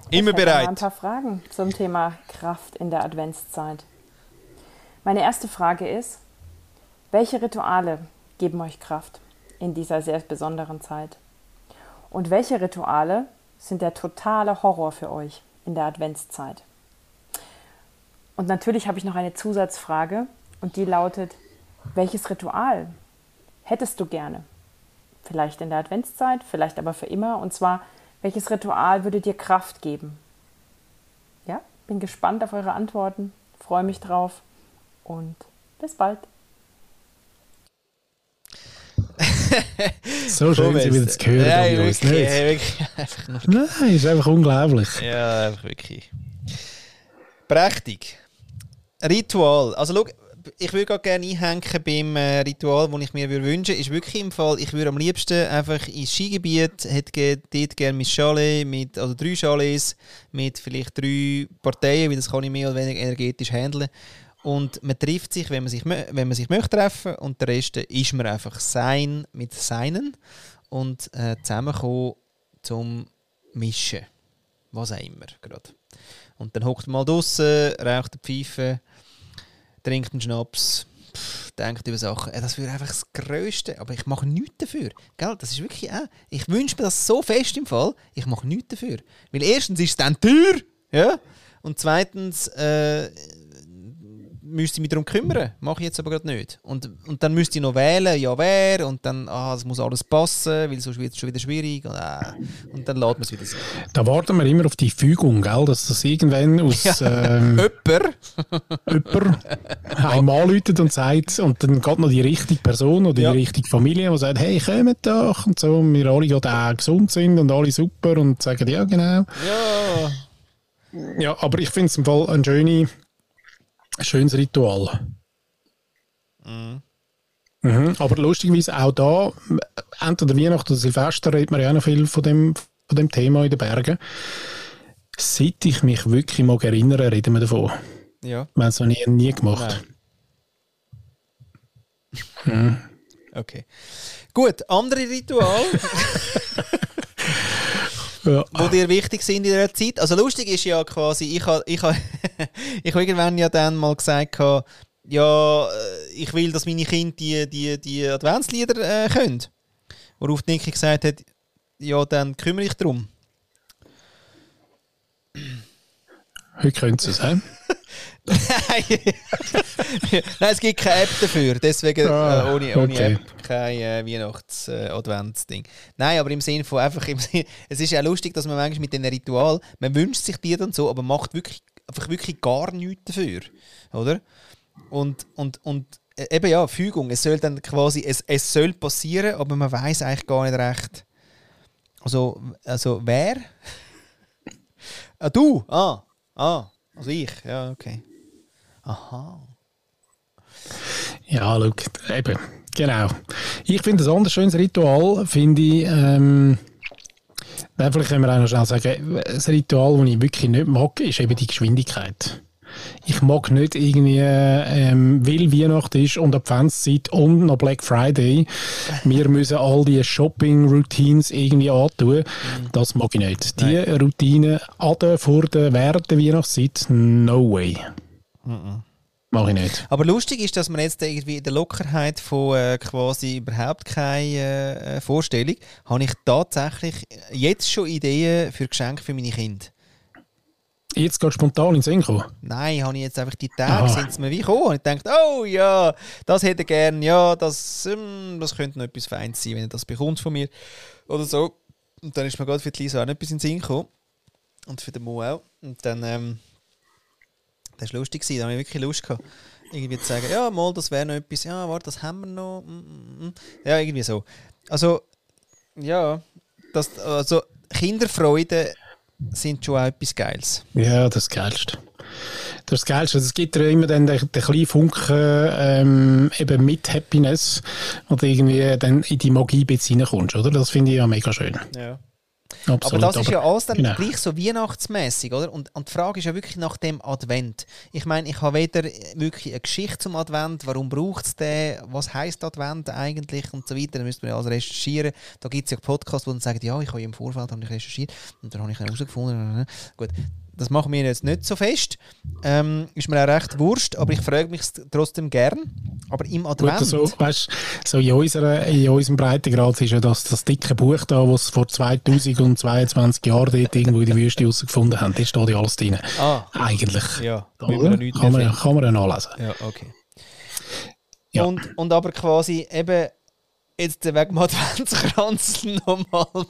[SPEAKER 1] Immer
[SPEAKER 3] ich
[SPEAKER 1] bereit.
[SPEAKER 3] ein paar Fragen zum Thema Kraft in der Adventszeit. Meine erste Frage ist, welche Rituale geben euch Kraft in dieser sehr besonderen Zeit? Und welche Rituale sind der totale Horror für euch in der Adventszeit? Und natürlich habe ich noch eine Zusatzfrage und die lautet, welches Ritual hättest du gerne? Vielleicht in der Adventszeit, vielleicht aber für immer. Und zwar, welches Ritual würde dir Kraft geben? Ja, bin gespannt auf eure Antworten, freue mich drauf und bis bald.
[SPEAKER 2] So schön, sie wieder zu hören.
[SPEAKER 1] Nein,
[SPEAKER 2] wirklich,
[SPEAKER 1] nicht?
[SPEAKER 2] wirklich Nein, ist einfach unglaublich.
[SPEAKER 1] Ja, einfach wirklich. Prächtig. Ritual. Also, schau, ich würde gerne einhängen beim äh, Ritual, das ich mir wünschen würde. Ist wirklich im Fall, ich würde am liebsten einfach ins Skigebiet, hätte dort gerne mein Chalet, mit, also drei Chalets mit vielleicht drei Parteien, weil das kann ich mehr oder weniger energetisch handeln. Und man trifft sich, wenn man sich, wenn man sich möchte treffen und der Rest ist man einfach sein mit seinen und äh, zusammenkommen zum Mischen. Was auch immer. Grad. Und dann hockt man mal draußen, raucht eine Pfeife, trinkt einen Schnaps, pff, denkt über Sachen. Äh, das wäre einfach das Größte. Aber ich mache nichts dafür. Gell? Das ist wirklich auch. Ich wünsche mir das so fest im Fall. Ich mache nichts dafür. Weil erstens ist es dann teuer. Ja? Und zweitens äh, müsste ich mich darum kümmern. Mache ich jetzt aber gerade nicht. Und, und dann müsste ich noch wählen, ja wer, und dann, ah, es muss alles passen, weil sonst wird es schon wieder schwierig. Und, äh, und dann lädt man es wieder so.
[SPEAKER 2] Da warten wir immer auf die Fügung, gell? dass das irgendwann aus...
[SPEAKER 1] Ja. Ähm, Öpper.
[SPEAKER 2] Öpper einmal läutet und sagt, und dann geht noch die richtige Person oder ja. die richtige Familie, die sagt, hey, kommt doch, und so, und wir alle gerade gesund sind und alle super und sagen, ja, genau.
[SPEAKER 1] Ja.
[SPEAKER 2] Ja, aber ich finde es im Fall eine schöne ein schönes Ritual. Mhm. Mhm. Aber lustigerweise auch da, entweder Weihnachten oder Silvester, redet man ja auch noch viel von dem, von dem Thema in den Bergen. Seit ich mich wirklich mal erinnere, reden wir davon.
[SPEAKER 1] Ja.
[SPEAKER 2] Wir haben es noch nie, nie gemacht.
[SPEAKER 1] Mhm. Okay. Gut, andere Ritual. ja. wo dir wichtig sind in dieser Zeit. Also lustig ist ja quasi, ich habe ich ha, ich ha irgendwann ja dann mal gesagt, ja, äh, ich will, dass meine Kinder die, die, die Adventslieder äh, können. Worauf Niki gesagt hat, ja, dann kümmere ich darum.
[SPEAKER 2] Heute können sie es?
[SPEAKER 1] Nein. Nein, es gibt keine App dafür. Deswegen ah, äh, ohne, ohne okay. App kein äh, Weihnachts-Adventsding. Äh, Nein, aber im Sinne von einfach, im Sinne, es ist ja lustig, dass man manchmal mit diesem Ritual, man wünscht sich die dann so, aber macht wirklich, einfach wirklich gar nichts dafür. Oder? Und, und, und äh, eben ja, Fügung. Es soll dann quasi, es, es soll passieren, aber man weiß eigentlich gar nicht recht. Also, also wer? ah, du? Ah, ah, also ich, ja, okay. Aha.
[SPEAKER 2] Ja, schau, eben, genau. Ich finde, ein anderes schönes Ritual, finde ich, ähm, vielleicht können wir auch noch schnell sagen, das Ritual, das ich wirklich nicht mag, ist eben die Geschwindigkeit. Ich mag nicht irgendwie, ähm, weil Weihnachten ist und Adventszeit und noch Black Friday, wir müssen all diese Shopping-Routines irgendwie antun. Mhm. Das mag ich nicht. Die Nein. Routine an vor der, während der Weihnachtszeit, no way. Mhm. Mache ich nicht.
[SPEAKER 1] Aber lustig ist, dass man jetzt irgendwie in der Lockerheit von äh, quasi überhaupt keine äh, Vorstellung, habe ich tatsächlich jetzt schon Ideen für Geschenke für meine Kinder.
[SPEAKER 2] Jetzt gerade spontan ins Sinn kommen?
[SPEAKER 1] Nein, habe ich jetzt einfach die Tage, sind es mir wie gekommen. Und ich dachte, oh ja, das hätte ich gerne, ja, das, ähm, das könnte noch etwas Feins sein, wenn du das bekommst von mir. Oder so. Und dann ist mir gerade für die Lisa auch noch etwas in den Sinn gekommen. Und für den Mo auch. Und dann, ähm, das war lustig, da habe ich wirklich Lust gehabt, irgendwie zu sagen, ja, mal, das wäre noch etwas, ja, warte, das haben wir noch. Mm, mm, mm. Ja, irgendwie so. Also, ja, das, also Kinderfreude sind schon auch etwas Geiles.
[SPEAKER 2] Ja, das Geilste. Das Geilste, es gibt ja immer dann den, den kleinen Funken ähm, eben mit Happiness und irgendwie dann in die Magie reinkommst, oder? Das finde ich ja mega schön.
[SPEAKER 1] Ja.
[SPEAKER 2] Absolut,
[SPEAKER 1] aber das ist ja alles dann
[SPEAKER 2] genau.
[SPEAKER 1] gleich so weihnachtsmäßig, oder? Und, und die Frage ist ja wirklich nach dem Advent. Ich meine, ich habe weder wirklich eine Geschichte zum Advent, warum braucht es den, was heißt Advent eigentlich und so weiter. Da müsste man ja alles recherchieren. Da gibt es ja Podcasts, wo dann sagen, ja, ich habe im Vorfeld habe ich recherchiert und dann habe ich herausgefunden. Gut, das machen wir jetzt nicht so fest. Ähm, ist mir auch recht wurscht, aber ich frage mich trotzdem gern. Aber im Advent.
[SPEAKER 2] Gut, so, weißt, so in, unserer, in unserem Breitengrad ist ja das, das dicke Buch da, das vor 2022 Jahren dort irgendwo in der Wüste herausgefunden haben. Da steht ja alles drin.
[SPEAKER 1] Ah.
[SPEAKER 2] Eigentlich.
[SPEAKER 1] Ja, da nichts
[SPEAKER 2] kann, man, kann man ja nachlesen.
[SPEAKER 1] Ja, okay.
[SPEAKER 2] Ja.
[SPEAKER 1] Und, und aber quasi eben jetzt wegen dem Adventskranz nochmal.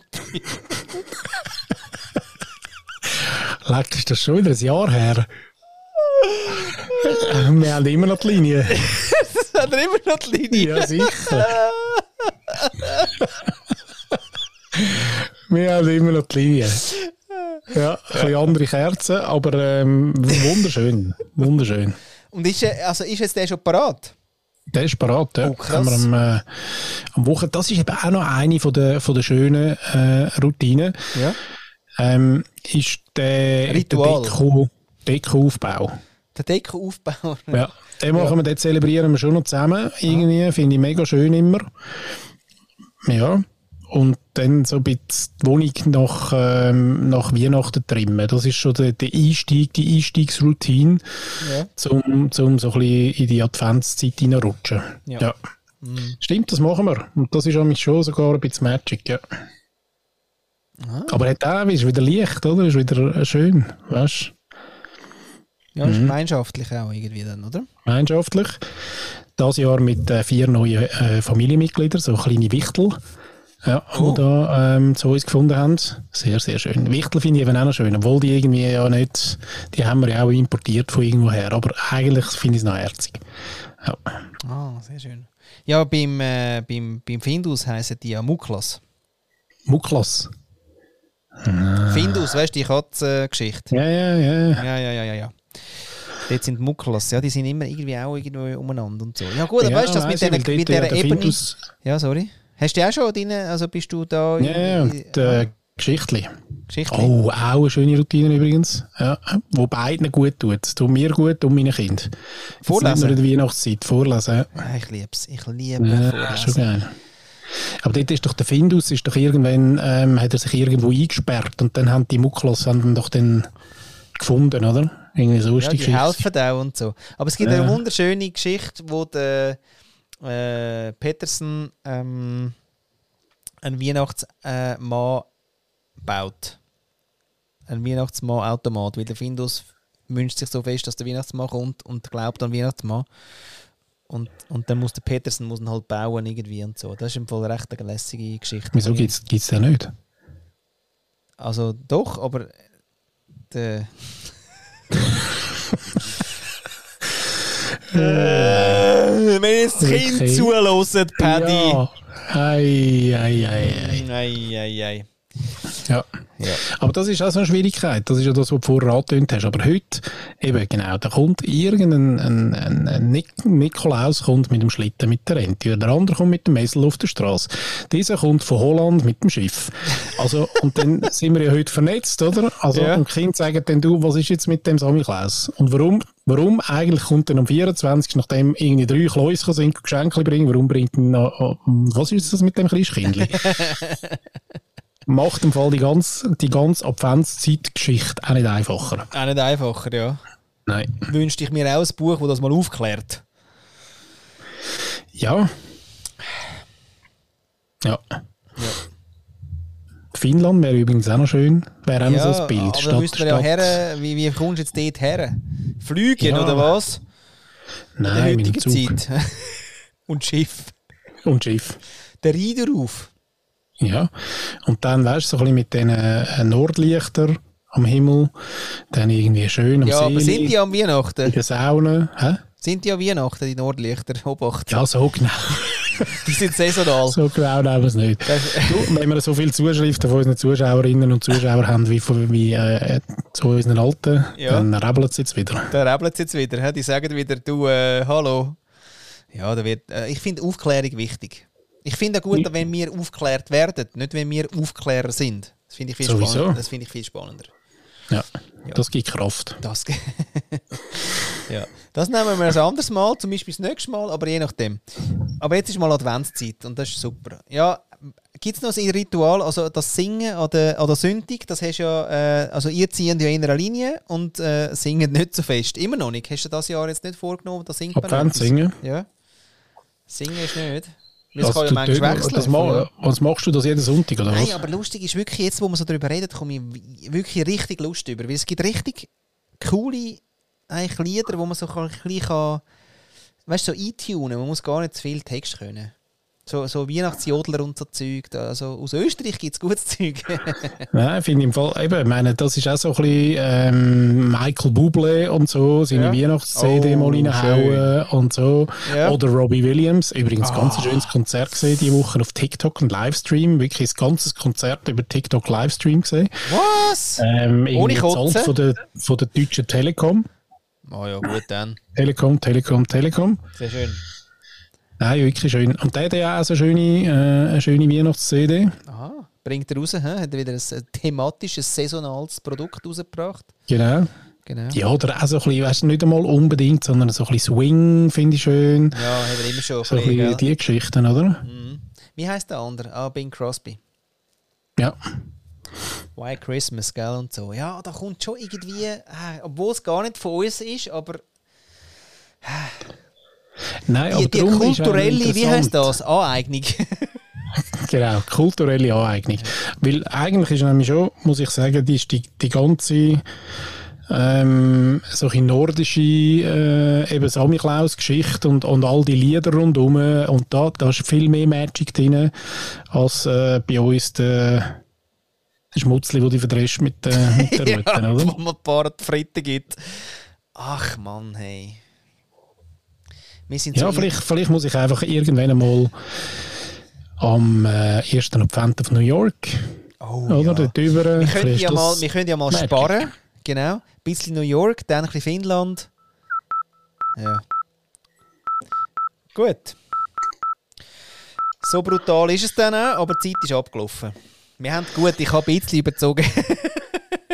[SPEAKER 2] Leck, ist das schon wieder ein Jahr her? Äh, Wir haben immer noch die Linie.
[SPEAKER 1] hat er immer noch die Linie.
[SPEAKER 2] Ja, sicher. Wir haben immer noch die Linie. Ja, ein bisschen andere Kerzen, aber ähm, wunderschön. Wunderschön.
[SPEAKER 1] Und ist, er- also ist jetzt der schon parat?
[SPEAKER 2] Der ist parat, ja.
[SPEAKER 1] Oh, krass.
[SPEAKER 2] Haben wir am, äh, am Wochen. Das ist eben auch noch eine von der, von der schönen äh, Routinen.
[SPEAKER 1] Ja.
[SPEAKER 2] Ähm, ist der,
[SPEAKER 1] Ritual.
[SPEAKER 2] der Deko, Dekoaufbau.
[SPEAKER 1] Der Dekoaufbau.
[SPEAKER 2] Ja, den machen wir, den zelebrieren wir schon noch zusammen. Irgendwie finde ich mega schön immer. Ja. Und dann so ein bisschen die Wohnung nach, ähm, nach Weihnachten trimmen. Das ist schon der, der Einstieg, die Einstiegsroutine,
[SPEAKER 1] Ja.
[SPEAKER 2] zum, zum so ein bisschen in die Adventszeit hineinrutschen.
[SPEAKER 1] Ja.
[SPEAKER 2] Ja. Stimmt, das machen wir. Und das ist an mich schon sogar ein bisschen Magic, ja. Aber hat auch, ist wieder Licht, oder? Ist wieder schön, weißt
[SPEAKER 1] Ja, ist gemeinschaftlich auch irgendwie dann, oder?
[SPEAKER 2] gemeinschaftlich. Das Jahr mit äh, vier neuen äh, Familienmitgliedern, so kleine Wichtel, ja,
[SPEAKER 1] Oh.
[SPEAKER 2] die da ähm, zu uns gefunden haben. Sehr, sehr schön. Wichtel finde ich eben auch noch schön, obwohl die irgendwie ja nicht, die haben wir ja auch importiert von irgendwoher, aber eigentlich finde ich es noch herzig. Ja.
[SPEAKER 1] Ah, sehr schön. Ja, beim, äh, beim, beim Findus heißen die ja Muklas.
[SPEAKER 2] Muklas.
[SPEAKER 1] Findus, weißt du, die Katzengeschichte.
[SPEAKER 2] Ja, ja, ja.
[SPEAKER 1] Ja, ja, ja, ja, ja. Dort sind Muklas, ja, die sind immer irgendwie auch irgendwo umeinander und so. Ja gut, aber
[SPEAKER 2] ja,
[SPEAKER 1] weißt du, das mit, mit
[SPEAKER 2] dort,
[SPEAKER 1] der Ebene...
[SPEAKER 2] Findus-
[SPEAKER 1] Ja, sorry. Hast du auch schon deine, also bist du da...
[SPEAKER 2] Ja, ja, und äh, Geschichtli.
[SPEAKER 1] Geschichte?
[SPEAKER 2] Oh, auch eine schöne Routine übrigens. Ja, wo beiden gut tut. Es tut mir gut und meinen. Jetzt
[SPEAKER 1] Vorlesen?
[SPEAKER 2] Nicht nur in der Weihnachtszeit. Vorlesen. ja.
[SPEAKER 1] Ja, ich liebe es. Ich liebe
[SPEAKER 2] Ja,
[SPEAKER 1] Vorlesen.
[SPEAKER 2] schon geil. Aber dort ist doch der Findus, ist doch irgendwann, ähm, hat er sich irgendwo eingesperrt und dann haben die Muklos haben ihn doch dann gefunden, oder? Irgendwie so ist
[SPEAKER 1] Ja,
[SPEAKER 2] die
[SPEAKER 1] die
[SPEAKER 2] Geschichte.
[SPEAKER 1] helfen auch und so. Aber es gibt
[SPEAKER 2] Ja.
[SPEAKER 1] eine wunderschöne Geschichte, wo der äh, Peterson ähm, einen Weihnachtsmann äh, baut. Ein Weihnachtsmann-Automat, weil der Findus wünscht sich so fest, dass der Weihnachtsmann kommt und glaubt an Weihnachtsmann. Und, und dann muss der Peterson muss ihn halt bauen irgendwie und so. Das ist im Fall recht eine lässige Geschichte.
[SPEAKER 2] Wieso gibt es den nicht?
[SPEAKER 1] Also doch, aber der. äh, wenn jetzt das Kind
[SPEAKER 2] Okay.
[SPEAKER 1] zuhört, Paddy.
[SPEAKER 2] Ja. Ei, ei, ei, ei.
[SPEAKER 1] Ei, ei, ei.
[SPEAKER 2] Ja.
[SPEAKER 1] Ja.
[SPEAKER 2] Aber das ist auch so eine Schwierigkeit. Das ist ja das, was du vorher angetönt hast. Aber heute, eben genau, da kommt irgendein ein, ein, ein Nik Nikolaus kommt mit dem Schlitten mit der Rente. Der andere kommt mit dem Messel auf der Straße. Dieser kommt von Holland mit dem Schiff. Also, und dann sind wir ja heute vernetzt, oder? Also,
[SPEAKER 1] Ja.
[SPEAKER 2] und Kinder sagen dann, du, was ist jetzt mit dem Samichlaus? Und warum, warum eigentlich kommt dann am 24., nachdem irgendwie drei Kläuschen sind, Geschenke bringen, warum bringt denn noch, oh, was ist das mit dem Christkindli? macht im Fall die ganze, die ganze Adventszeit-Geschichte auch nicht einfacher.
[SPEAKER 1] Auch nicht einfacher, ja.
[SPEAKER 2] Nein.
[SPEAKER 1] Wünschte ich mir auch ein Buch, das das mal aufklärt.
[SPEAKER 2] Ja. Ja. Finnland wäre übrigens auch noch schön. Wäre auch noch so ein Bild.
[SPEAKER 1] aber müssten wir ja her. Wie, wie kommst du jetzt dort her? Fliegen
[SPEAKER 2] Ja.
[SPEAKER 1] oder was? In der
[SPEAKER 2] Nein,
[SPEAKER 1] heutigen
[SPEAKER 2] Zug.
[SPEAKER 1] Zeit. und Schiff.
[SPEAKER 2] Und Schiff.
[SPEAKER 1] Der Riederruf.
[SPEAKER 2] Ja. Und dann, weißt du, so ein bisschen mit diesen äh, Nordlichtern am Himmel. Dann irgendwie schön am
[SPEAKER 1] Ja, aber
[SPEAKER 2] See.
[SPEAKER 1] sind die am
[SPEAKER 2] in
[SPEAKER 1] Weihnachten?
[SPEAKER 2] der Sauna. Hä?
[SPEAKER 1] Sind die am Weihnachten, die Nordlichter? Obacht.
[SPEAKER 2] Ja, so genau.
[SPEAKER 1] Die sind saisonal.
[SPEAKER 2] So genau nehmen wir es nicht. Du, wenn wir so viele Zuschriften von unseren Zuschauerinnen und Zuschauern haben wie, von, wie äh, zu unseren Alten,
[SPEAKER 1] Ja.
[SPEAKER 2] dann rebelt es jetzt wieder.
[SPEAKER 1] Da rebelt es jetzt wieder. Die sagen wieder, du, äh, hallo. Ja, da wird, äh, ich finde Aufklärung wichtig. Ich finde auch gut, wenn wir aufgeklärt werden, nicht wenn wir Aufklärer sind. Das finde ich, viel spannender. Das finde ich viel spannender.
[SPEAKER 2] Ja,
[SPEAKER 1] Ja.
[SPEAKER 2] das gibt Kraft.
[SPEAKER 1] Das, ja. das nehmen wir ein anderes Mal, zum Beispiel das nächste Mal, aber je nachdem. Aber jetzt ist mal Adventszeit und das ist super. Ja, gibt es noch ein Ritual, also das Singen an der, an der Sündig, das hast ja, äh, also ihr zieht ja in einer Linie und äh, singen nicht so fest. Immer noch nicht. Hast du das Jahr jetzt nicht vorgenommen? Da singt man
[SPEAKER 2] Advent
[SPEAKER 1] etwas?
[SPEAKER 2] singen.
[SPEAKER 1] Ja. Singen ist nicht. Es
[SPEAKER 2] Also,
[SPEAKER 1] kann ja manchmal wechseln.
[SPEAKER 2] das mal, was machst du das jeden Sonntag, oder
[SPEAKER 1] Nein,
[SPEAKER 2] was?
[SPEAKER 1] aber lustig ist wirklich, jetzt wo wir so darüber reden, komme ich wirklich richtig Lust über. Weil es gibt richtig coole eigentlich Lieder, wo man so ein bisschen kann, weißt, so eintunen Man muss gar nicht zu viel Text können. So, so Weihnachtsjodler und so Zeug. Also aus Österreich gibt es gutes Zeug.
[SPEAKER 2] Nein, finde ich im Fall, eben, ich meine, das ist auch so ein bisschen ähm, Michael Bublé und so, seine
[SPEAKER 1] Ja.
[SPEAKER 2] Weihnachts-CD
[SPEAKER 1] Oh,
[SPEAKER 2] mal reinhauen und so.
[SPEAKER 1] Ja.
[SPEAKER 2] Oder Robbie Williams, übrigens
[SPEAKER 1] Ah.
[SPEAKER 2] ganz ein schönes Konzert gesehen diese Woche auf TikTok, ein Livestream, wirklich ein ganzes Konzert über TikTok Livestream gesehen.
[SPEAKER 1] Was?
[SPEAKER 2] Ähm,
[SPEAKER 1] Ohne Kotzen?
[SPEAKER 2] von der, von der deutschen Telekom.
[SPEAKER 1] Oh ja, gut dann.
[SPEAKER 2] Telekom, Telekom, Telekom.
[SPEAKER 1] Sehr schön.
[SPEAKER 2] Nein, wirklich schön. Und der hat ja auch so eine schöne, äh, eine schöne Weihnachts-CD.
[SPEAKER 1] Aha. Bringt er raus, hä? hat er wieder ein äh, thematisches, saisonales Produkt rausgebracht.
[SPEAKER 2] Genau.
[SPEAKER 1] Genau.
[SPEAKER 2] Ja, oder auch so ein bisschen, weißt du, nicht einmal unbedingt, sondern so ein bisschen Swing finde ich schön.
[SPEAKER 1] Ja, hat er immer schon.
[SPEAKER 2] So ein
[SPEAKER 1] bisschen,
[SPEAKER 2] bisschen die Geschichten, oder?
[SPEAKER 1] Mhm. Wie heißt der andere? Ah, Bing Crosby.
[SPEAKER 2] Ja.
[SPEAKER 1] White Christmas, gell, und so. Ja, da kommt schon irgendwie, äh, obwohl es gar nicht von uns ist, aber
[SPEAKER 2] Nein,
[SPEAKER 1] die,
[SPEAKER 2] aber
[SPEAKER 1] die kulturelle, wie heißt das? Aneignung.
[SPEAKER 2] Genau, kulturelle Aneignung. Weil eigentlich ist nämlich schon, muss ich sagen, die, die, die ganze ähm, solche nordische äh, eben Samichlaus-Geschichte und, und all die Lieder rundherum und da, da ist viel mehr Magic drin als äh, bei uns der, Schmutzli, wo du verdrehst mit, äh, mit der Rute,
[SPEAKER 1] ja,
[SPEAKER 2] oder?
[SPEAKER 1] wo man ein paar Fritten gibt. Ach Mann, hey. Wir sind
[SPEAKER 2] Ja,
[SPEAKER 1] so
[SPEAKER 2] vielleicht, vielleicht muss ich einfach irgendwann einmal am äh, 1. Advent auf New York,
[SPEAKER 1] Oh,
[SPEAKER 2] oder?
[SPEAKER 1] ja.
[SPEAKER 2] Dort.
[SPEAKER 1] Wir können ja mal, wir können ja mal sparen. Genau. Ein bisschen New York, dann ein bisschen Finnland. Ja. Gut. So brutal ist es dann auch, aber die Zeit ist abgelaufen. Wir haben gut, ich habe ein bisschen überzogen.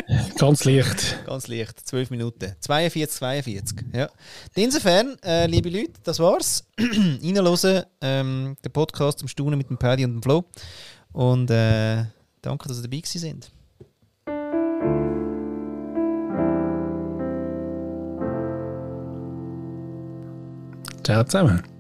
[SPEAKER 2] Ganz leicht.
[SPEAKER 1] Ganz leicht, 12 Minuten. 42, 42. Ja. Insofern, äh, liebe Leute, das war's. Reinhören, ähm, der Podcast zum Staunen mit dem Paddy und dem Flo. Und äh, danke, dass ihr dabei gewesen sind.
[SPEAKER 2] Ciao zusammen.